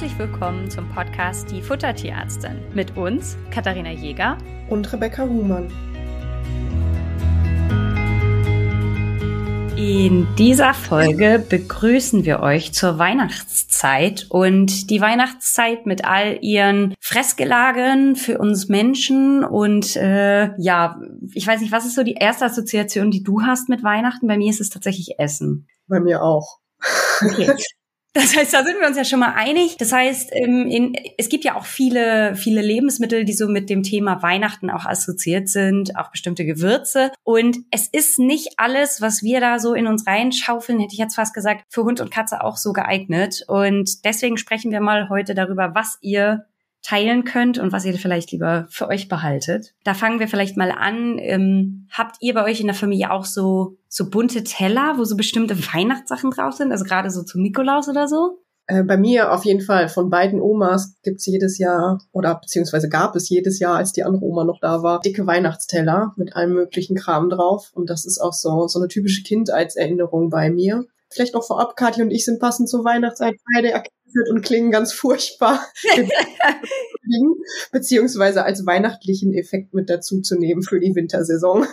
Herzlich willkommen zum Podcast Die Futtertierärztin mit uns, Katharina Jäger und Rebecca Huhmann. In dieser Folge begrüßen wir euch zur Weihnachtszeit und die Weihnachtszeit mit all ihren Fressgelagen für uns Menschen und äh, ja, ich weiß nicht, was ist so die erste Assoziation, die du hast mit Weihnachten? Bei mir ist es tatsächlich Essen. Bei mir auch. Okay. Das heißt, da sind wir uns ja schon mal einig. Das heißt, ähm, in, es gibt ja auch viele, viele Lebensmittel, die so mit dem Thema Weihnachten auch assoziiert sind, auch bestimmte Gewürze. Und es ist nicht alles, was wir da so in uns reinschaufeln, hätte ich jetzt fast gesagt, für Hund und Katze auch so geeignet. Und deswegen sprechen wir mal heute darüber, was ihr teilen könnt und was ihr vielleicht lieber für euch behaltet. Da fangen wir vielleicht mal an. Ähm, habt ihr bei euch in der Familie auch so, so bunte Teller, wo so bestimmte Weihnachtssachen drauf sind? Also gerade so zum Nikolaus oder so? Äh, bei mir auf jeden Fall. Von beiden Omas gibt's jedes Jahr oder beziehungsweise gab es jedes Jahr, als die andere Oma noch da war, dicke Weihnachtsteller mit allem möglichen Kram drauf. Und das ist auch so, so eine typische Kindheitserinnerung bei mir. Vielleicht noch vorab, Kathi und ich sind passend zur Weihnachtszeit beide erkältet und klingen ganz furchtbar. beziehungsweise als weihnachtlichen Effekt mit dazu zu nehmen für die Wintersaison.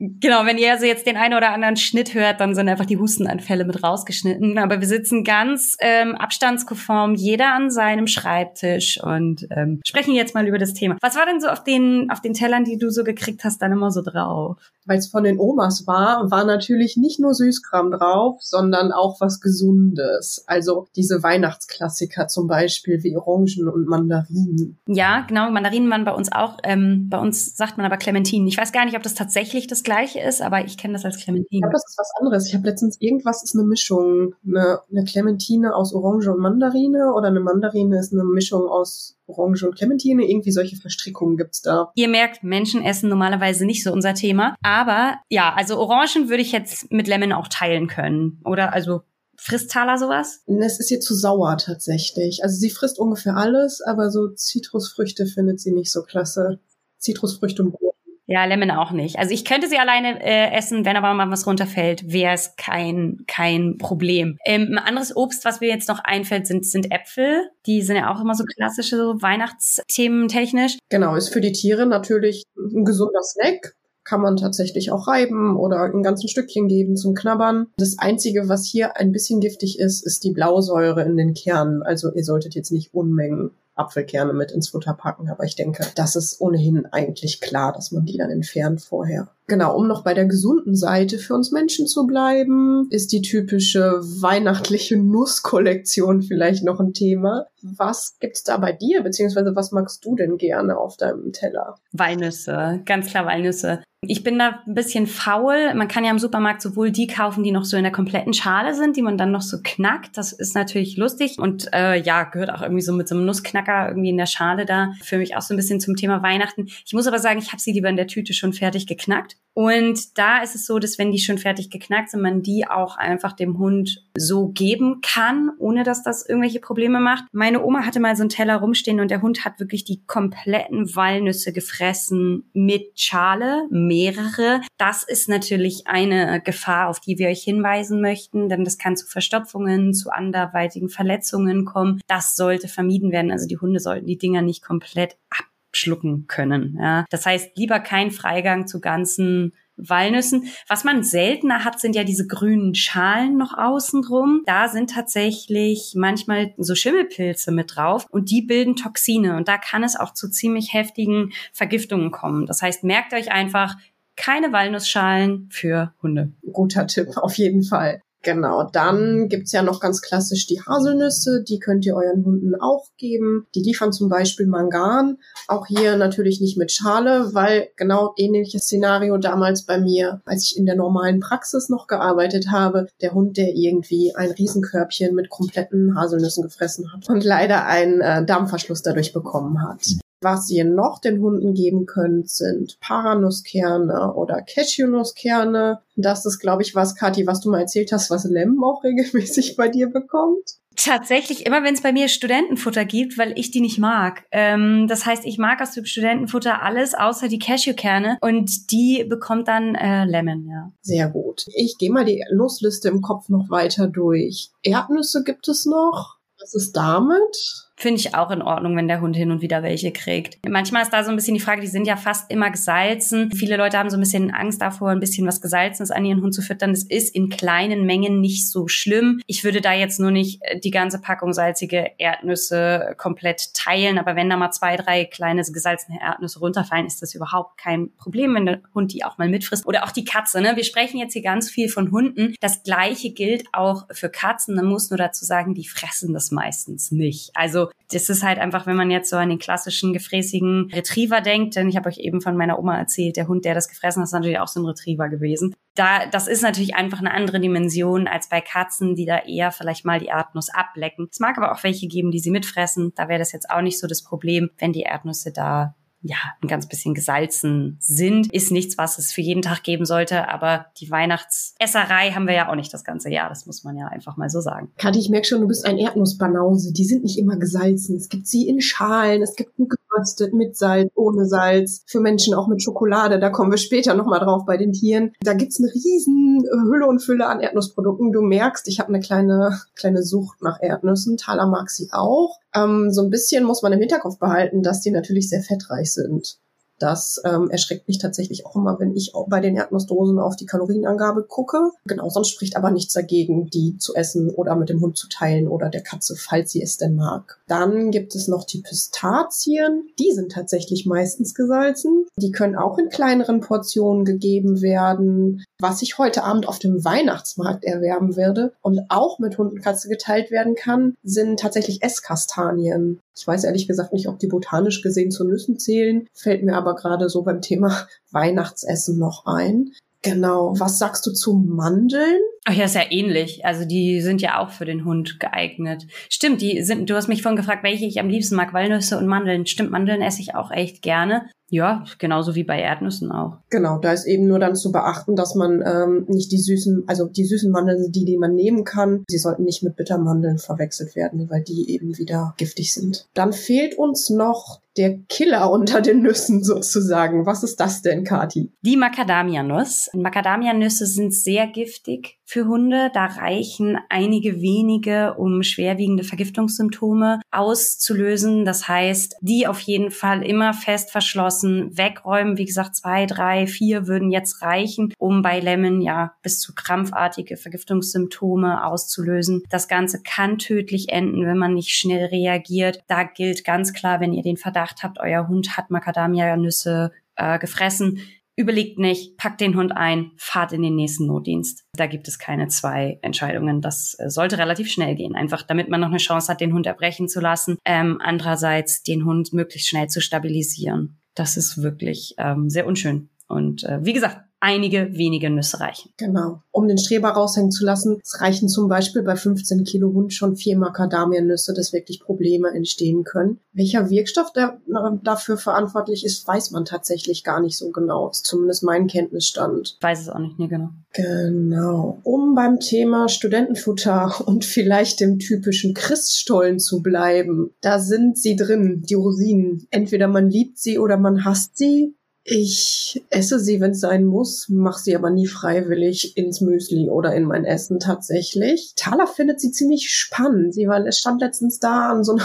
Genau, wenn ihr also jetzt den einen oder anderen Schnitt hört, dann sind einfach die Hustenanfälle mit rausgeschnitten. Aber wir sitzen ganz ähm, abstandskonform, jeder an seinem Schreibtisch und ähm, sprechen jetzt mal über das Thema. Was war denn so auf den, auf den Tellern, die du so gekriegt hast, dann immer so drauf? Weil es von den Omas war, war natürlich nicht nur Süßkram drauf, sondern auch was Gesundes. Also diese Weihnachtsklassiker zum Beispiel wie Orangen und Mandarinen. Ja, genau, Mandarinen waren bei uns auch. Ähm, bei uns sagt man aber Clementinen. Ich weiß gar nicht, ob das tatsächlich das gleiche ist, aber ich kenne das als Clementine. Ich glaube, das ist was anderes. Ich habe letztens irgendwas ist eine Mischung. Eine, eine Clementine aus Orange und Mandarine oder eine Mandarine ist eine Mischung aus Orange und Clementine. Irgendwie solche Verstrickungen gibt's da. Ihr merkt, Menschen essen normalerweise nicht so unser Thema. Aber ja, also Orangen würde ich jetzt mit Lemon auch teilen können. Oder also Frisst Thala sowas? Es ist ihr zu sauer tatsächlich. Also sie frisst ungefähr alles, aber so Zitrusfrüchte findet sie nicht so klasse. Zitrusfrüchte und Gurken. Ja, Lemon auch nicht. Also ich könnte sie alleine äh, essen, wenn aber mal was runterfällt, wäre es kein kein Problem. Ähm, ein anderes Obst, was mir jetzt noch einfällt, sind sind Äpfel. Die sind ja auch immer so klassische so Weihnachtsthemen technisch. Genau, ist für die Tiere natürlich ein gesunder Snack kann man tatsächlich auch reiben oder ein ganzen Stückchen geben zum Knabbern. Das Einzige, was hier ein bisschen giftig ist, ist die Blausäure in den Kernen. Also ihr solltet jetzt nicht Unmengen Apfelkerne mit ins Futter packen. Aber ich denke, das ist ohnehin eigentlich klar, dass man die dann entfernt vorher. Genau, um noch bei der gesunden Seite für uns Menschen zu bleiben, ist die typische weihnachtliche Nusskollektion vielleicht noch ein Thema. Was gibt's da bei dir, beziehungsweise was magst du denn gerne auf deinem Teller? Walnüsse, ganz klar Walnüsse. Ich bin da ein bisschen faul. Man kann ja im Supermarkt sowohl die kaufen, die noch so in der kompletten Schale sind, die man dann noch so knackt. Das ist natürlich lustig und äh, ja, gehört auch irgendwie so mit so einem Nussknacker irgendwie in der Schale da. Für mich auch so ein bisschen zum Thema Weihnachten. Ich muss aber sagen, ich habe sie lieber in der Tüte schon fertig geknackt. Und da ist es so, dass wenn die schon fertig geknackt sind, man die auch einfach dem Hund so geben kann, ohne dass das irgendwelche Probleme macht. Meine Oma hatte mal so einen Teller rumstehen und der Hund hat wirklich die kompletten Walnüsse gefressen mit Schale, mehrere. Das ist natürlich eine Gefahr, auf die wir euch hinweisen möchten, denn das kann zu Verstopfungen, zu anderweitigen Verletzungen kommen. Das sollte vermieden werden. Also die Hunde sollten die Dinger nicht komplett ab schlucken können. Ja. Das heißt, lieber kein Freigang zu ganzen Walnüssen. Was man seltener hat, sind ja diese grünen Schalen noch außen drum. Da sind tatsächlich manchmal so Schimmelpilze mit drauf und die bilden Toxine und da kann es auch zu ziemlich heftigen Vergiftungen kommen. Das heißt, merkt euch einfach, keine Walnussschalen für Hunde. Guter Tipp, auf jeden Fall. Genau, dann gibt's ja noch ganz klassisch die Haselnüsse, die könnt ihr euren Hunden auch geben. Die liefern zum Beispiel Mangan, auch hier natürlich nicht mit Schale, weil genau ähnliches Szenario damals bei mir, als ich in der normalen Praxis noch gearbeitet habe, der Hund, der irgendwie ein Riesenkörbchen mit kompletten Haselnüssen gefressen hat und leider einen äh, Darmverschluss dadurch bekommen hat. Was ihr noch den Hunden geben könnt, sind Paranusskerne oder Cashewnusskerne. Das ist, glaube ich, was, Kathi, was du mal erzählt hast, was Lem auch regelmäßig bei dir bekommt. Tatsächlich immer, wenn es bei mir Studentenfutter gibt, weil ich die nicht mag. Ähm, das heißt, ich mag aus dem Studentenfutter alles außer die Cashewkerne und die bekommt dann äh, Lemon, ja. Sehr gut. Ich gehe mal die Nussliste im Kopf noch weiter durch. Erdnüsse gibt es noch. Was ist damit? Finde ich auch in Ordnung, wenn der Hund hin und wieder welche kriegt. Manchmal ist da so ein bisschen die Frage, die sind ja fast immer gesalzen. Viele Leute haben so ein bisschen Angst davor, ein bisschen was Gesalzenes an ihren Hund zu füttern. Das ist in kleinen Mengen nicht so schlimm. Ich würde da jetzt nur nicht äh, die ganze Packung salzige Erdnüsse komplett teilen. Aber wenn da mal zwei, drei kleine gesalzene Erdnüsse runterfallen, ist das überhaupt kein Problem, wenn der Hund die auch mal mitfrisst. Oder auch die Katze. Ne? Wir sprechen jetzt hier ganz viel von Hunden. Das gleiche gilt auch für Katzen. Man muss nur dazu sagen, die fressen das meistens nicht. Also das ist halt einfach, wenn man jetzt so an den klassischen gefräßigen Retriever denkt, denn ich habe euch eben von meiner Oma erzählt, der Hund, der das gefressen hat, ist natürlich auch so ein Retriever gewesen. Da, das ist natürlich einfach eine andere Dimension als bei Katzen, die da eher vielleicht mal die Erdnuss ablecken. Es mag aber auch welche geben, die sie mitfressen. Da wäre das jetzt auch nicht so das Problem, wenn die Erdnüsse da ja, ein ganz bisschen gesalzen sind. Ist nichts, was es für jeden Tag geben sollte, aber die Weihnachtsesserei haben wir ja auch nicht das ganze Jahr. Das muss man ja einfach mal so sagen. Kathi, ich merke schon, du bist ein Erdnussbanause. Die sind nicht immer gesalzen. Es gibt sie in Schalen, es gibt geröstet, mit Salz, ohne Salz. Für Menschen auch mit Schokolade. Da kommen wir später nochmal drauf bei den Tieren. Da gibt's eine riesen Hülle und Fülle an Erdnussprodukten. Du merkst, ich habe eine kleine, kleine Sucht nach Erdnüssen. Thaler mag sie auch. Ähm, so ein bisschen muss man im Hinterkopf behalten, dass die natürlich sehr fettreich sind. And. Das ähm, erschreckt mich tatsächlich auch immer, wenn ich auch bei den Erdnussdosen auf die Kalorienangabe gucke. Genau, sonst spricht aber nichts dagegen, die zu essen oder mit dem Hund zu teilen oder der Katze, falls sie es denn mag. Dann gibt es noch die Pistazien. Die sind tatsächlich meistens gesalzen. Die können auch in kleineren Portionen gegeben werden. Was ich heute Abend auf dem Weihnachtsmarkt erwerben werde und auch mit Hund und Katze geteilt werden kann, sind tatsächlich Esskastanien. Ich weiß ehrlich gesagt nicht, ob die botanisch gesehen zu Nüssen zählen, fällt mir aber gerade so beim Thema Weihnachtsessen noch ein. Genau. Was sagst du zu Mandeln? Ach ja, ist ja ähnlich. Also die sind ja auch für den Hund geeignet. Stimmt, die sind, du hast mich vorhin gefragt, welche ich am liebsten mag, Walnüsse und Mandeln. Stimmt, Mandeln esse ich auch echt gerne. Ja, genauso wie bei Erdnüssen auch. Genau, da ist eben nur dann zu beachten, dass man ähm, nicht die süßen, also die süßen Mandeln, die, die man nehmen kann, sie sollten nicht mit Bittermandeln verwechselt werden, weil die eben wieder giftig sind. Dann fehlt uns noch der Killer unter den Nüssen sozusagen. Was ist das denn, Kati? Die Macadamia-Nuss. Macadamia-Nüsse sind sehr giftig für Hunde. Da reichen einige wenige, um schwerwiegende Vergiftungssymptome auszulösen. Das heißt, die auf jeden Fall immer fest verschlossen wegräumen. Wie gesagt, zwei, drei, vier würden jetzt reichen, um bei Lemon ja bis zu krampfartige Vergiftungssymptome auszulösen. Das Ganze kann tödlich enden, wenn man nicht schnell reagiert. Da gilt ganz klar, wenn ihr den Verdacht habt, euer Hund hat Macadamia-Nüsse äh, gefressen, Überlegt nicht, packt den Hund ein, fahrt in den nächsten Notdienst. Da gibt es keine zwei Entscheidungen. Das äh, sollte relativ schnell gehen, einfach damit man noch eine Chance hat, den Hund erbrechen zu lassen. Ähm, andererseits den Hund möglichst schnell zu stabilisieren. Das ist wirklich ähm, sehr unschön. Und äh, wie gesagt, einige wenige Nüsse reichen. Genau. Um den Streber raushängen zu lassen, es reichen zum Beispiel bei 15 Kilo Hund schon vier Macadamia-Nüsse, dass wirklich Probleme entstehen können. Welcher Wirkstoff der, dafür verantwortlich ist, weiß man tatsächlich gar nicht so genau. Ist zumindest mein Kenntnisstand. Ich weiß es auch nicht mehr genau. Genau. Um beim Thema Studentenfutter und vielleicht dem typischen Christstollen zu bleiben, da sind sie drin, die Rosinen. Entweder man liebt sie oder man hasst sie. Ich esse sie, wenn es sein muss, mache sie aber nie freiwillig ins Müsli oder in mein Essen tatsächlich. Thaler findet sie ziemlich spannend. Sie war, es stand letztens da an so einer,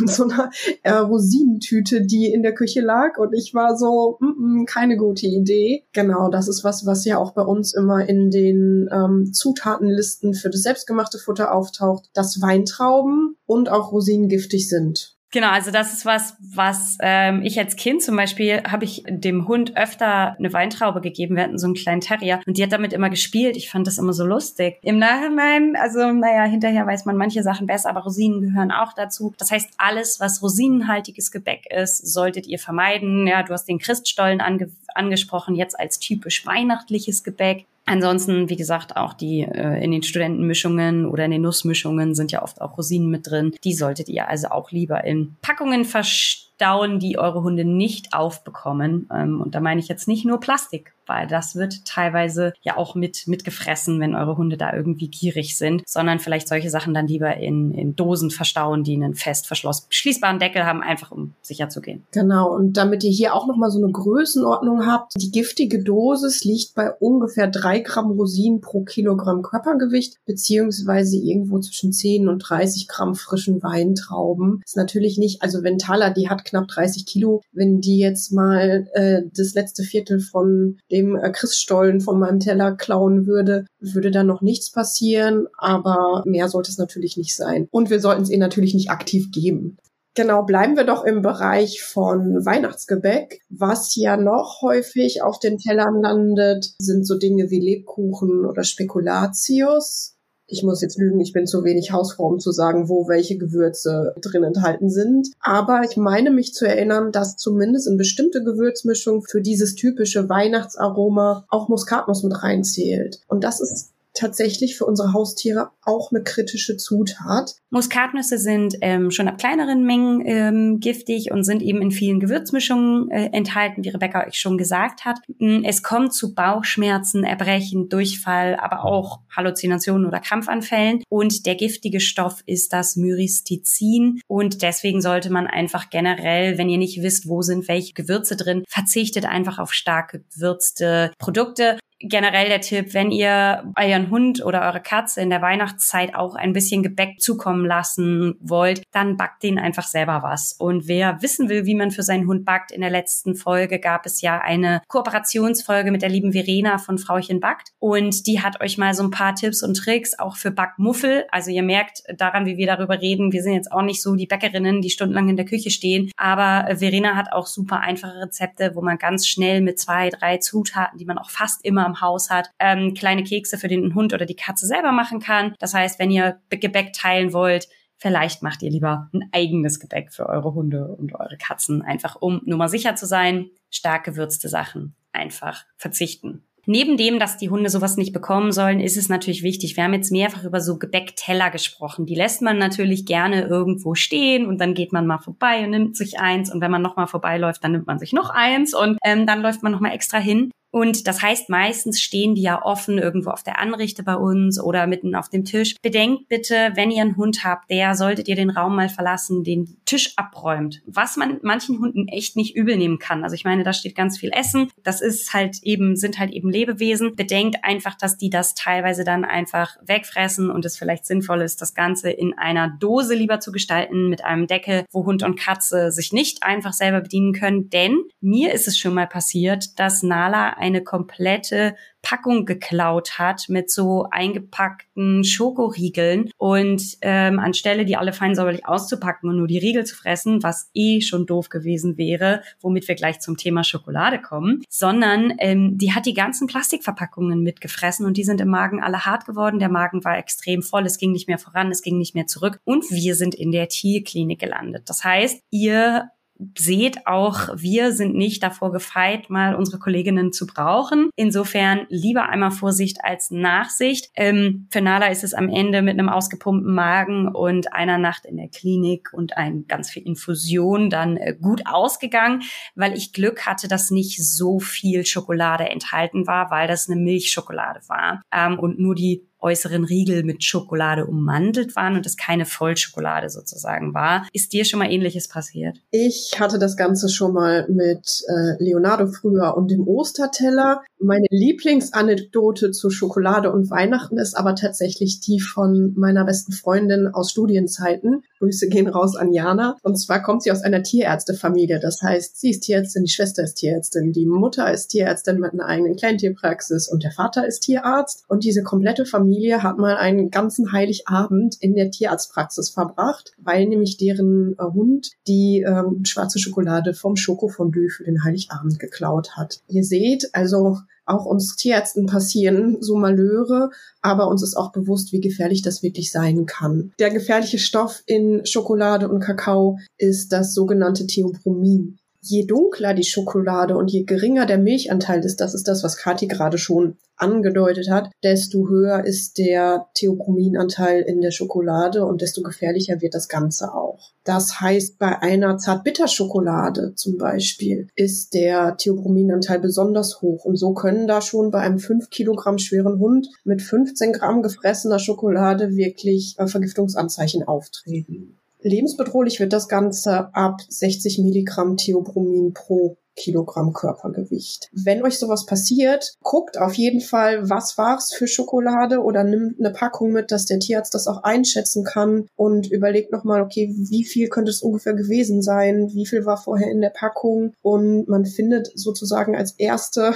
an so einer äh, Rosinentüte, die in der Küche lag und ich war so, mm -mm, keine gute Idee. Genau, das ist was, was ja auch bei uns immer in den ähm, Zutatenlisten für das selbstgemachte Futter auftaucht, dass Weintrauben und auch Rosinen giftig sind. Genau, also das ist was, was ähm, ich als Kind zum Beispiel habe ich dem Hund öfter eine Weintraube gegeben. Wir hatten so einen kleinen Terrier und die hat damit immer gespielt. Ich fand das immer so lustig. Im Nachhinein, also naja, hinterher weiß man manche Sachen besser, aber Rosinen gehören auch dazu. Das heißt, alles, was rosinenhaltiges Gebäck ist, solltet ihr vermeiden. Ja, du hast den Christstollen ange angesprochen, jetzt als typisch weihnachtliches Gebäck. Ansonsten, wie gesagt, auch die äh, in den Studentenmischungen oder in den Nussmischungen sind ja oft auch Rosinen mit drin. Die solltet ihr also auch lieber in Packungen verstecken abdauen, die eure Hunde nicht aufbekommen. Ähm, und da meine ich jetzt nicht nur Plastik, weil das wird teilweise ja auch mit mitgefressen, wenn eure Hunde da irgendwie gierig sind, sondern vielleicht solche Sachen dann lieber in, in Dosen verstauen, die einen fest verschlossen schließbaren Deckel haben, einfach um sicher zu gehen. Genau, und damit ihr hier auch nochmal so eine Größenordnung habt, die giftige Dosis liegt bei ungefähr drei Gramm Rosinen pro Kilogramm Körpergewicht, beziehungsweise irgendwo zwischen 10 und 30 Gramm frischen Weintrauben. ist natürlich nicht, also wenn Thaler, die hat knapp 30 Kilo, wenn die jetzt mal äh, das letzte Viertel von dem äh, Christstollen von meinem Teller klauen würde, würde da noch nichts passieren, aber mehr sollte es natürlich nicht sein. Und wir sollten es ihr natürlich nicht aktiv geben. Genau, bleiben wir doch im Bereich von Weihnachtsgebäck. Was ja noch häufig auf den Tellern landet, sind so Dinge wie Lebkuchen oder Spekulatius ich muss jetzt lügen, ich bin zu wenig Hausfrau, um zu sagen, wo welche Gewürze drin enthalten sind. Aber ich meine mich zu erinnern, dass zumindest in bestimmte Gewürzmischungen für dieses typische Weihnachtsaroma auch Muskatnuss mit reinzählt. Und das ist tatsächlich für unsere Haustiere auch eine kritische Zutat. Muskatnüsse sind ähm, schon ab kleineren Mengen ähm, giftig und sind eben in vielen Gewürzmischungen äh, enthalten, wie Rebecca euch schon gesagt hat. Mm, es kommt zu Bauchschmerzen, Erbrechen, Durchfall, aber auch Halluzinationen oder Krampfanfällen. Und der giftige Stoff ist das Myristizin. Und deswegen sollte man einfach generell, wenn ihr nicht wisst, wo sind welche Gewürze drin, verzichtet einfach auf stark gewürzte Produkte generell der Tipp, wenn ihr euren Hund oder eure Katze in der Weihnachtszeit auch ein bisschen Gebäck zukommen lassen wollt, dann backt den einfach selber was. Und wer wissen will, wie man für seinen Hund backt, in der letzten Folge gab es ja eine Kooperationsfolge mit der lieben Verena von Frauchen Backt. Und die hat euch mal so ein paar Tipps und Tricks auch für Backmuffel. Also ihr merkt daran, wie wir darüber reden, wir sind jetzt auch nicht so die Bäckerinnen, die stundenlang in der Küche stehen. Aber Verena hat auch super einfache Rezepte, wo man ganz schnell mit zwei, drei Zutaten, die man auch fast immer am Haus hat, ähm, kleine Kekse für den Hund oder die Katze selber machen kann. Das heißt, wenn ihr Gebäck teilen wollt, vielleicht macht ihr lieber ein eigenes Gebäck für eure Hunde und eure Katzen, einfach um nur mal sicher zu sein, stark gewürzte Sachen einfach verzichten. Neben dem, dass die Hunde sowas nicht bekommen sollen, ist es natürlich wichtig. Wir haben jetzt mehrfach über so Gebäckteller gesprochen. Die lässt man natürlich gerne irgendwo stehen und dann geht man mal vorbei und nimmt sich eins. Und wenn man nochmal vorbeiläuft, dann nimmt man sich noch eins und ähm, dann läuft man nochmal extra hin. Und das heißt, meistens stehen die ja offen irgendwo auf der Anrichte bei uns oder mitten auf dem Tisch. Bedenkt bitte, wenn ihr einen Hund habt, der solltet ihr den Raum mal verlassen, den Tisch abräumt. Was man manchen Hunden echt nicht übel nehmen kann. Also ich meine, da steht ganz viel Essen. Das ist halt eben, sind halt eben Lebewesen. Bedenkt einfach, dass die das teilweise dann einfach wegfressen und es vielleicht sinnvoll ist, das Ganze in einer Dose lieber zu gestalten mit einem Deckel, wo Hund und Katze sich nicht einfach selber bedienen können. Denn mir ist es schon mal passiert, dass Nala eine komplette Packung geklaut hat mit so eingepackten Schokoriegeln und ähm, anstelle die alle fein säuberlich auszupacken und nur die Riegel zu fressen, was eh schon doof gewesen wäre, womit wir gleich zum Thema Schokolade kommen, sondern ähm, die hat die ganzen Plastikverpackungen mitgefressen und die sind im Magen alle hart geworden. Der Magen war extrem voll, es ging nicht mehr voran, es ging nicht mehr zurück und wir sind in der Tierklinik gelandet. Das heißt, ihr seht auch, wir sind nicht davor gefeit, mal unsere Kolleginnen zu brauchen. Insofern lieber einmal Vorsicht als Nachsicht. Ähm, für Nala ist es am Ende mit einem ausgepumpten Magen und einer Nacht in der Klinik und ein ganz viel Infusion dann äh, gut ausgegangen, weil ich Glück hatte, dass nicht so viel Schokolade enthalten war, weil das eine Milchschokolade war ähm, und nur die äußeren Riegel mit Schokolade ummantelt waren und es keine Vollschokolade sozusagen war. Ist dir schon mal ähnliches passiert? Ich hatte das Ganze schon mal mit äh, Leonardo früher und dem Osterteller. Meine Lieblingsanekdote zu Schokolade und Weihnachten ist aber tatsächlich die von meiner besten Freundin aus Studienzeiten. Grüße gehen raus an Jana. Und zwar kommt sie aus einer Tierärztefamilie. Das heißt, sie ist Tierärztin, die Schwester ist Tierärztin, die Mutter ist Tierärztin mit einer eigenen Kleintierpraxis und der Vater ist Tierarzt. Und diese komplette Familie hat mal einen ganzen Heiligabend in der Tierarztpraxis verbracht, weil nämlich deren äh, Hund die ähm, schwarze Schokolade vom Schokofondue für den Heiligabend geklaut hat. Ihr seht, also auch uns Tierärzten passieren so Malheure, aber uns ist auch bewusst, wie gefährlich das wirklich sein kann. Der gefährliche Stoff in Schokolade und Kakao ist das sogenannte Theobromin. Je dunkler die Schokolade und je geringer der Milchanteil ist, das ist das, was Kathi gerade schon angedeutet hat, desto höher ist der Theobrominanteil in der Schokolade und desto gefährlicher wird das Ganze auch. Das heißt, bei einer Zartbitterschokolade zum Beispiel ist der Theobrominanteil besonders hoch und so können da schon bei einem 5 Kilogramm schweren Hund mit 15 Gramm gefressener Schokolade wirklich äh, Vergiftungsanzeichen auftreten. Lebensbedrohlich wird das Ganze ab 60 Milligramm Theobromin pro Kilogramm Körpergewicht. Wenn euch sowas passiert, guckt auf jeden Fall, was war's für Schokolade oder nimmt eine Packung mit, dass der Tierarzt das auch einschätzen kann und überlegt nochmal, okay, wie viel könnte es ungefähr gewesen sein, wie viel war vorher in der Packung und man findet sozusagen als erste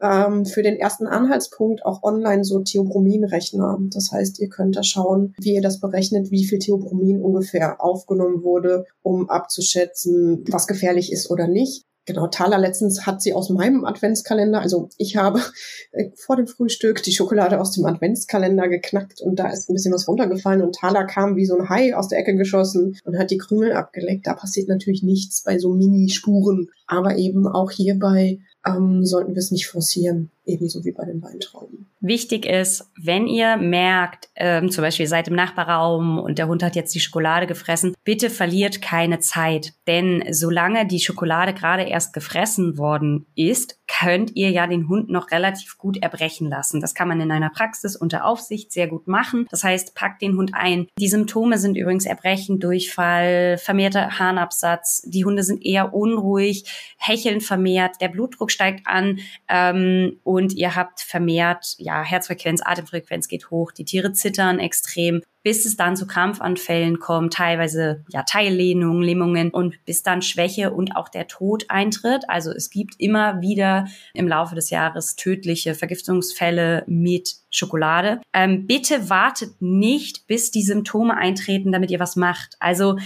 ähm, für den ersten Anhaltspunkt auch online so Theobromin-Rechner. Das heißt, ihr könnt da schauen, wie ihr das berechnet, wie viel Theobromin ungefähr aufgenommen wurde, um abzuschätzen, was gefährlich ist oder nicht. Genau, Thala letztens hat sie aus meinem Adventskalender, also ich habe äh, vor dem Frühstück die Schokolade aus dem Adventskalender geknackt und da ist ein bisschen was runtergefallen und Thala kam wie so ein Hai aus der Ecke geschossen und hat die Krümel abgeleckt. Da passiert natürlich nichts bei so Mini-Spuren, aber eben auch hier bei ähm, sollten wir es nicht forcieren, ebenso wie bei den Weintrauben. Wichtig ist, wenn ihr merkt, ähm, zum Beispiel seid im Nachbarraum und der Hund hat jetzt die Schokolade gefressen, bitte verliert keine Zeit. Denn solange die Schokolade gerade erst gefressen worden ist, könnt ihr ja den Hund noch relativ gut erbrechen lassen. Das kann man in einer Praxis unter Aufsicht sehr gut machen. Das heißt, packt den Hund ein. Die Symptome sind übrigens Erbrechen, Durchfall, vermehrter Harnabsatz. Die Hunde sind eher unruhig, hecheln vermehrt, der Blutdruck steigt an ähm, ihr habt vermehrt, ja, Herzfrequenz, Atemfrequenz geht hoch, die Tiere zittern extrem bis es dann zu Krampfanfällen kommt, teilweise ja Teillehnungen, Lähmungen und bis dann Schwäche und auch der Tod eintritt. Also es gibt immer wieder im Laufe des Jahres tödliche Vergiftungsfälle mit Schokolade. Ähm, bitte wartet nicht, bis die Symptome eintreten, damit ihr was macht. Also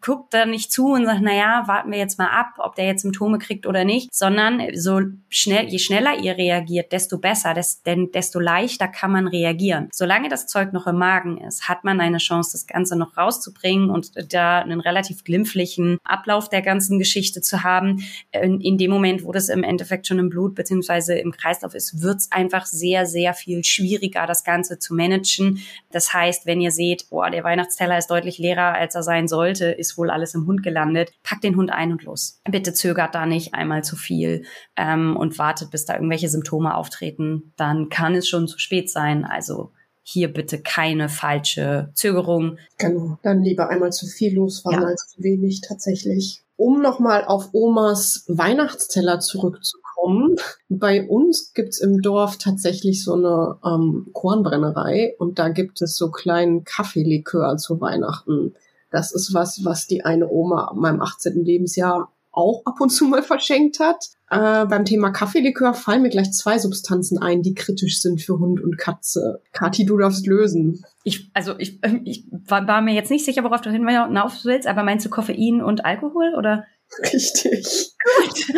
guckt da nicht zu und sagt, na ja, warten wir jetzt mal ab, ob der jetzt Symptome kriegt oder nicht, sondern so schnell, je schneller ihr reagiert, desto besser, des, denn desto leichter kann man reagieren. Solange das Zeug noch im Magen ist, hat man eine Chance, das Ganze noch rauszubringen und da einen relativ glimpflichen Ablauf der ganzen Geschichte zu haben. In, in dem Moment, wo das im Endeffekt schon im Blut beziehungsweise im Kreislauf ist, wird es einfach sehr, sehr viel schwieriger, das Ganze zu managen. Das heißt, wenn ihr seht, oh, der Weihnachtsteller ist deutlich leerer, als er sein sollte, ist wohl alles im Hund gelandet. Packt den Hund ein und los. Bitte zögert da nicht einmal zu viel ähm, und wartet, bis da irgendwelche Symptome auftreten. Dann kann es schon zu spät sein. Also hier bitte keine falsche Zögerung. Genau, dann lieber einmal zu viel losfahren ja. als zu wenig tatsächlich. Um nochmal auf Omas Weihnachtsteller zurückzukommen. Bei uns gibt's im Dorf tatsächlich so eine ähm, Kornbrennerei und da gibt es so kleinen Kaffeelikör zu Weihnachten. Das ist was, was die eine Oma an meinem 18. Lebensjahr auch ab und zu mal verschenkt hat. Äh, beim Thema Kaffeelikör fallen mir gleich zwei Substanzen ein, die kritisch sind für Hund und Katze. Kathi, du darfst lösen. Ich, also ich, ähm, ich war, war mir jetzt nicht sicher, worauf du hinaus willst, aber meinst du Koffein und Alkohol oder? Richtig. Gut.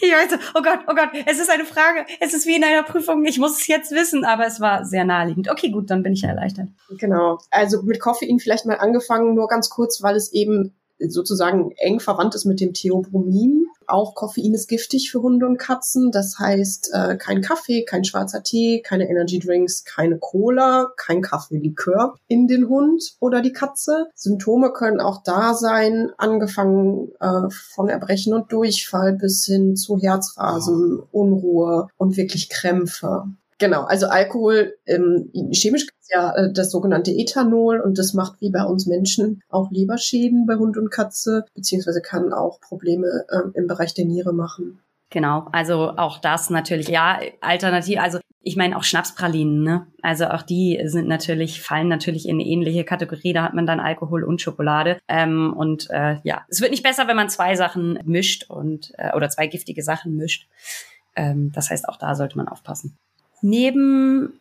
Ich weiß, so, oh Gott, oh Gott, es ist eine Frage, es ist wie in einer Prüfung, ich muss es jetzt wissen, aber es war sehr naheliegend. Okay, gut, dann bin ich erleichtert. Genau. Also mit Koffein vielleicht mal angefangen, nur ganz kurz, weil es eben sozusagen eng verwandt ist mit dem Theobromin. Auch Koffein ist giftig für Hunde und Katzen. Das heißt, äh, kein Kaffee, kein schwarzer Tee, keine Energy Drinks, keine Cola, kein Kaffeelikör in den Hund oder die Katze. Symptome können auch da sein, angefangen äh, von Erbrechen und Durchfall bis hin zu Herzrasen, Unruhe und wirklich Krämpfe. Genau, also Alkohol, ähm, chemisch ist ja äh, das sogenannte Ethanol und das macht wie bei uns Menschen auch Leberschäden bei Hund und Katze, beziehungsweise kann auch Probleme äh, im Bereich der Niere machen. Genau, also auch das natürlich, ja, alternativ, also ich meine auch Schnapspralinen, ne? Also auch die sind natürlich, fallen natürlich in eine ähnliche Kategorie, da hat man dann Alkohol und Schokolade. Ähm, und äh, ja, es wird nicht besser, wenn man zwei Sachen mischt und äh, oder zwei giftige Sachen mischt. Ähm, das heißt, auch da sollte man aufpassen. Neben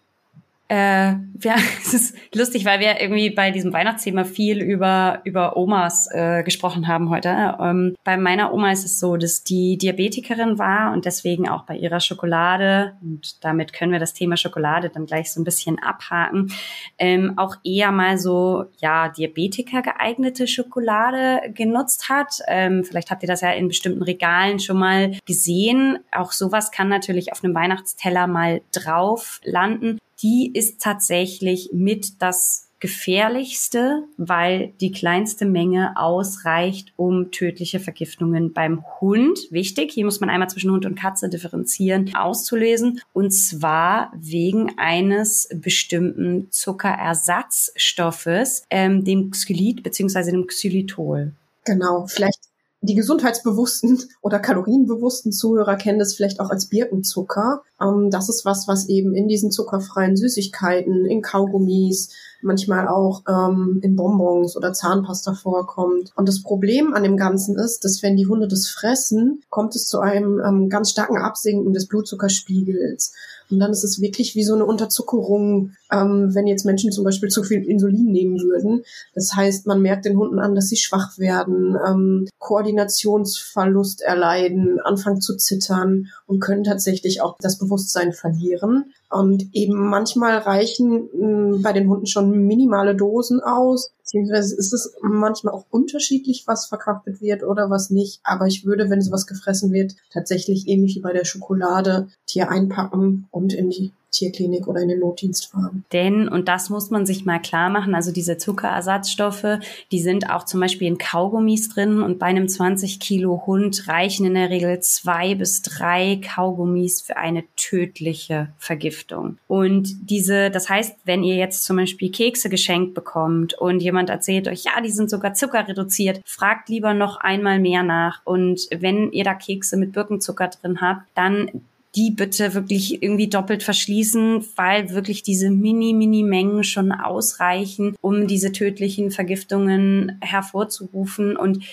Äh, ja, es ist lustig, weil wir irgendwie bei diesem Weihnachtsthema viel über, über Omas äh, gesprochen haben heute. Ähm, bei meiner Oma ist es so, dass die Diabetikerin war und deswegen auch bei ihrer Schokolade, und damit können wir das Thema Schokolade dann gleich so ein bisschen abhaken, ähm, auch eher mal so, ja, Diabetiker geeignete Schokolade genutzt hat. Ähm, vielleicht habt ihr das ja in bestimmten Regalen schon mal gesehen. Auch sowas kann natürlich auf einem Weihnachtsteller mal drauf landen die ist tatsächlich mit das gefährlichste, weil die kleinste Menge ausreicht, um tödliche Vergiftungen beim Hund, wichtig, hier muss man einmal zwischen Hund und Katze differenzieren, auszulösen. Und zwar wegen eines bestimmten Zuckerersatzstoffes, ähm, dem Xylit bzw. dem Xylitol. Genau, vielleicht die gesundheitsbewussten oder kalorienbewussten Zuhörer kennen das vielleicht auch als Birkenzucker. Ähm, das ist was, was eben in diesen zuckerfreien Süßigkeiten, in Kaugummis, manchmal auch ähm, in Bonbons oder Zahnpasta vorkommt. Und das Problem an dem Ganzen ist, dass wenn die Hunde das fressen, kommt es zu einem ähm, ganz starken Absinken des Blutzuckerspiegels. Und dann ist es wirklich wie so eine Unterzuckerung, ähm, wenn jetzt Menschen zum Beispiel zu viel Insulin nehmen würden. Das heißt, man merkt den Hunden an, dass sie schwach werden, ähm, Koordinationsverlust erleiden, anfangen zu zittern und können tatsächlich auch das Bewusstsein verlieren. Und eben manchmal reichen mh, bei den Hunden schon minimale Dosen aus, beziehungsweise ist es manchmal auch unterschiedlich, was verkraftet wird oder was nicht. Aber ich würde, wenn sowas gefressen wird, tatsächlich ähnlich wie bei der Schokolade Tier einpacken und in die Tierklinik oder in den Notdienst fahren. Denn, und das muss man sich mal klar machen, also diese Zuckerersatzstoffe, die sind auch zum Beispiel in Kaugummis drin und bei einem 20 Kilo Hund reichen in der Regel zwei bis drei Kaugummis für eine tödliche Vergiftung. Und diese, das heißt, wenn ihr jetzt zum Beispiel Kekse geschenkt bekommt und jemand erzählt euch, ja, die sind sogar zuckerreduziert, fragt lieber noch einmal mehr nach. Und wenn ihr da Kekse mit Birkenzucker drin habt, dann die bitte wirklich irgendwie doppelt verschließen, weil wirklich diese mini, mini Mengen schon ausreichen, um diese tödlichen Vergiftungen hervorzurufen. Und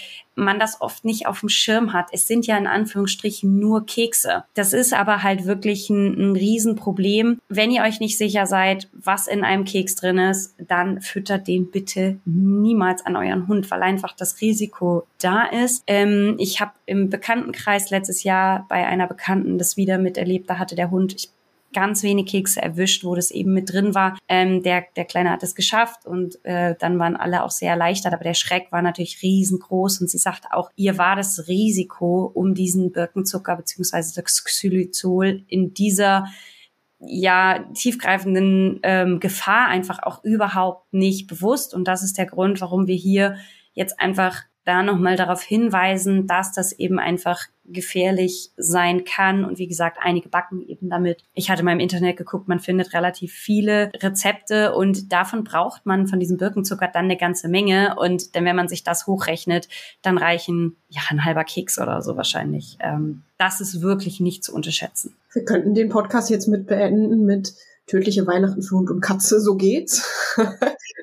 man das oft nicht auf dem Schirm hat. Es sind ja in Anführungsstrichen nur Kekse. Das ist aber halt wirklich ein, ein Riesenproblem. Wenn ihr euch nicht sicher seid, was in einem Keks drin ist, dann füttert den bitte niemals an euren Hund, weil einfach das Risiko da ist. Ähm, ich habe im Bekanntenkreis letztes Jahr bei einer Bekannten das wieder miterlebt. Da hatte der Hund, ich ganz wenig Kekse erwischt, wo das eben mit drin war. Ähm, der, der Kleine hat es geschafft und äh, dann waren alle auch sehr erleichtert, aber der Schreck war natürlich riesengroß und sie sagt auch, ihr war das Risiko um diesen Birkenzucker beziehungsweise das Xylitol in dieser ja tiefgreifenden ähm, Gefahr einfach auch überhaupt nicht bewusst und das ist der Grund, warum wir hier jetzt einfach da nochmal darauf hinweisen, dass das eben einfach gefährlich sein kann. Und wie gesagt, einige backen eben damit. Ich hatte mal im Internet geguckt, man findet relativ viele Rezepte und davon braucht man von diesem Birkenzucker dann eine ganze Menge. Und denn wenn man sich das hochrechnet, dann reichen ja ein halber Keks oder so wahrscheinlich. Ähm, das ist wirklich nicht zu unterschätzen. Wir könnten den Podcast jetzt mit beenden mit tödliche Weihnachten für Hund und Katze, so geht's.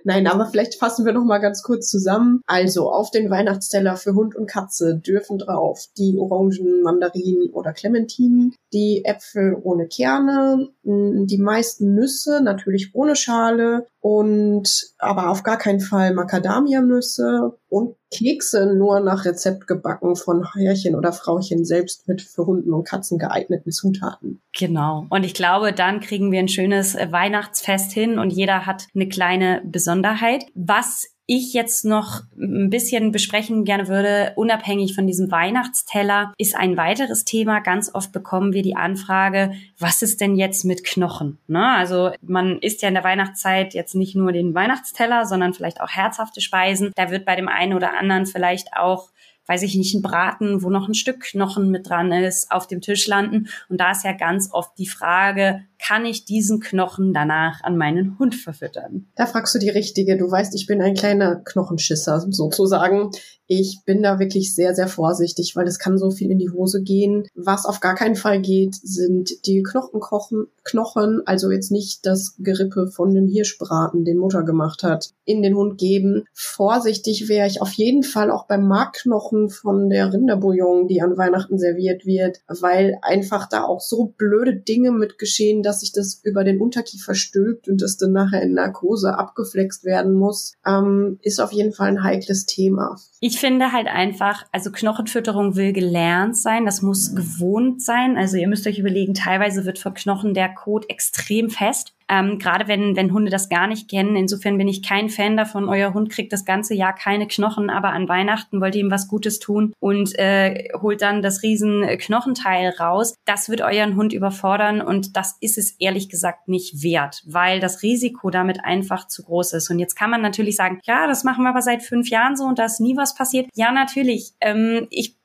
Nein, aber vielleicht fassen wir noch mal ganz kurz zusammen. Also auf den Weihnachtsteller für Hund und Katze dürfen drauf die Orangen, Mandarinen oder Clementinen, die Äpfel ohne Kerne, die meisten Nüsse natürlich ohne Schale und aber auf gar keinen Fall Macadamianüsse und Kekse nur nach Rezept gebacken von Herrchen oder Frauchen selbst mit für Hunden und Katzen geeigneten Zutaten. Genau. Und ich glaube, dann kriegen wir ein schönes Weihnachtsfest hin und jeder hat eine kleine Besonderheit. Was ich jetzt noch ein bisschen besprechen gerne würde, unabhängig von diesem Weihnachtsteller, ist ein weiteres Thema. Ganz oft bekommen wir die Anfrage, was ist denn jetzt mit Knochen? Ne? Also man isst ja in der Weihnachtszeit jetzt nicht nur den Weihnachtsteller, sondern vielleicht auch herzhafte Speisen. Da wird bei dem einen oder anderen vielleicht auch weiß ich nicht, ein Braten, wo noch ein Stück Knochen mit dran ist, auf dem Tisch landen. Und da ist ja ganz oft die Frage, kann ich diesen Knochen danach an meinen Hund verfüttern? Da fragst du die Richtige. Du weißt, ich bin ein kleiner Knochenschisser sozusagen. Ich bin da wirklich sehr, sehr vorsichtig, weil es kann so viel in die Hose gehen. Was auf gar keinen Fall geht, sind die Knochenkochen, Knochen, also jetzt nicht das Gerippe von dem Hirschbraten, den Mutter gemacht hat, in den Hund geben. Vorsichtig wäre ich auf jeden Fall auch beim Markknochen von der Rinderbouillon, die an Weihnachten serviert wird, weil einfach da auch so blöde Dinge mit geschehen, dass sich das über den Unterkiefer stülpt und das dann nachher in Narkose abgeflext werden muss, ähm, ist auf jeden Fall ein heikles Thema. Ich finde halt einfach, also Knochenfütterung will gelernt sein, das muss gewohnt sein. Also ihr müsst euch überlegen, teilweise wird für Knochen der Kot extrem fest. Ähm, Gerade wenn, wenn Hunde das gar nicht kennen. Insofern bin ich kein Fan davon. Euer Hund kriegt das ganze Jahr keine Knochen, aber an Weihnachten wollt ihr ihm was Gutes tun und äh, holt dann das riesen Knochenteil raus. Das wird euren Hund überfordern und das ist es ehrlich gesagt nicht wert, weil das Risiko damit einfach zu groß ist. Und jetzt kann man natürlich sagen, ja, das machen wir aber seit fünf Jahren so und da ist nie was passiert. Ja, natürlich. Ähm, ich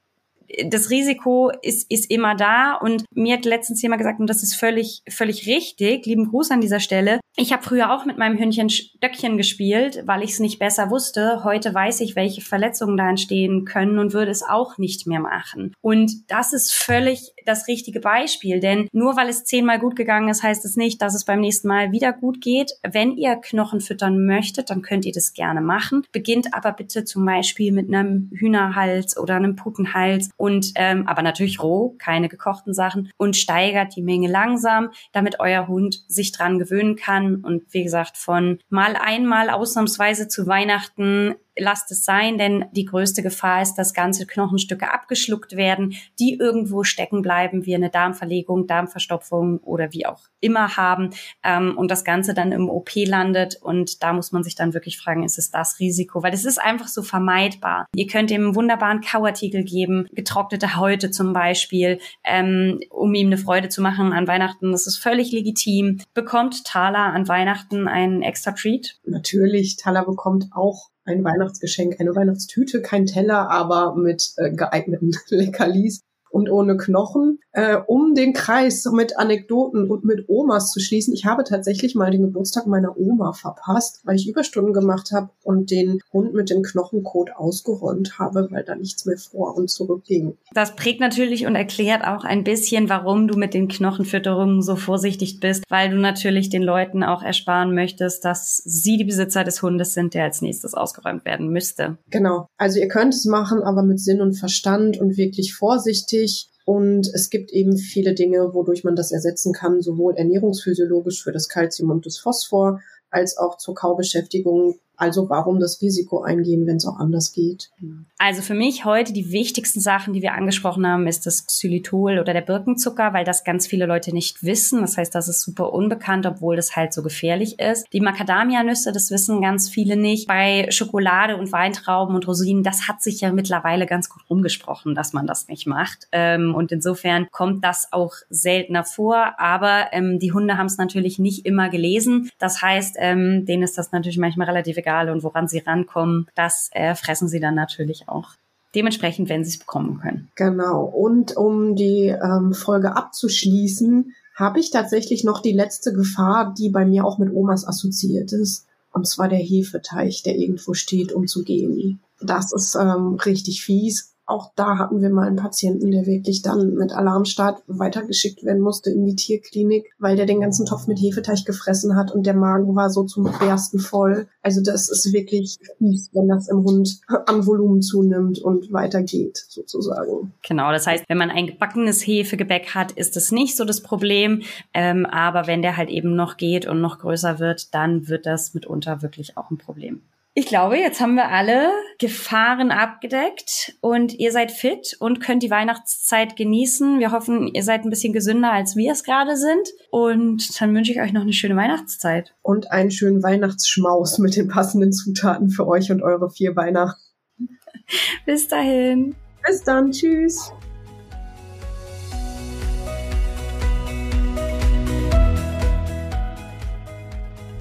das Risiko ist, ist immer da. Und mir hat letztens jemand gesagt, und das ist völlig, völlig richtig, lieben Gruß an dieser Stelle. Ich habe früher auch mit meinem Hündchen Stöckchen gespielt, weil ich es nicht besser wusste. Heute weiß ich, welche Verletzungen da entstehen können und würde es auch nicht mehr machen. Und das ist völlig das richtige Beispiel, denn nur weil es zehnmal gut gegangen ist, heißt es nicht, dass es beim nächsten Mal wieder gut geht. Wenn ihr Knochen füttern möchtet, dann könnt ihr das gerne machen. Beginnt aber bitte zum Beispiel mit einem Hühnerhals oder einem Putenhals und ähm, aber natürlich roh, keine gekochten Sachen und steigert die Menge langsam, damit euer Hund sich dran gewöhnen kann und wie gesagt von mal einmal ausnahmsweise zu Weihnachten lasst es sein, denn die größte Gefahr ist, dass ganze Knochenstücke abgeschluckt werden, die irgendwo stecken bleiben, wie eine Darmverlegung, Darmverstopfung oder wie auch immer haben ähm, und das Ganze dann im OP landet und da muss man sich dann wirklich fragen, ist es das Risiko? Weil es ist einfach so vermeidbar. Ihr könnt ihm einen wunderbaren Kauartikel geben, getrocknete Häute zum Beispiel, ähm, um ihm eine Freude zu machen an Weihnachten. Das ist völlig legitim. Bekommt Thaler an Weihnachten einen extra Treat? Natürlich, Thaler bekommt auch ein Weihnachtsgeschenk, eine Weihnachtstüte, kein Teller, aber mit äh, geeigneten Leckerlis und ohne Knochen, äh, um den Kreis mit Anekdoten und mit Omas zu schließen. Ich habe tatsächlich mal den Geburtstag meiner Oma verpasst, weil ich Überstunden gemacht habe und den Hund mit dem Knochencode ausgeräumt habe, weil da nichts mehr vor und zurück ging. Das prägt natürlich und erklärt auch ein bisschen, warum du mit den Knochenfütterungen so vorsichtig bist, weil du natürlich den Leuten auch ersparen möchtest, dass sie die Besitzer des Hundes sind, der als nächstes ausgeräumt werden müsste. Genau. Also ihr könnt es machen, aber mit Sinn und Verstand und wirklich vorsichtig wichtig. Und es gibt eben viele Dinge, wodurch man das ersetzen kann, sowohl ernährungsphysiologisch für das Kalzium und das Phosphor, als auch zur Kaubeschäftigung also warum das Risiko eingehen, wenn es auch anders geht? Also für mich heute die wichtigsten Sachen, die wir angesprochen haben, ist das Xylitol oder der Birkenzucker, weil das ganz viele Leute nicht wissen. Das heißt, das ist super unbekannt, obwohl das halt so gefährlich ist. Die Macadamia-Nüsse, das wissen ganz viele nicht. Bei Schokolade und Weintrauben und Rosinen, das hat sich ja mittlerweile ganz gut rumgesprochen, dass man das nicht macht. Ähm, und insofern kommt das auch seltener vor. Aber ähm, die Hunde haben es natürlich nicht immer gelesen. Das heißt, ähm, denen ist das natürlich manchmal relativ egal Regale und woran sie rankommen, das äh, fressen sie dann natürlich auch. Dementsprechend, wenn sie es bekommen können. Genau. Und um die ähm, Folge abzuschließen, habe ich tatsächlich noch die letzte Gefahr, die bei mir auch mit Omas assoziiert ist. Und zwar der Hefeteich, der irgendwo steht, um zu gehen. Das ist ähm, richtig fies auch da hatten wir mal einen Patienten, der wirklich dann mit Alarmstart weitergeschickt werden musste in die Tierklinik, weil der den ganzen Topf mit Hefeteig gefressen hat und der Magen war so zum Bersten voll. Also das ist wirklich fies, wenn das im Hund an Volumen zunimmt und weitergeht, sozusagen. Genau, das heißt, wenn man ein gebackenes Hefegebäck hat, ist das nicht so das Problem. Ähm, aber wenn der halt eben noch geht und noch größer wird, dann wird das mitunter wirklich auch ein Problem. Ich glaube, jetzt haben wir alle Gefahren abgedeckt und ihr seid fit und könnt die Weihnachtszeit genießen. Wir hoffen, ihr seid ein bisschen gesünder, als wir es gerade sind. Und dann wünsche ich euch noch eine schöne Weihnachtszeit. Und einen schönen Weihnachtsschmaus mit den passenden Zutaten für euch und eure vier Weihnachten. Bis dahin. Bis dann. Tschüss.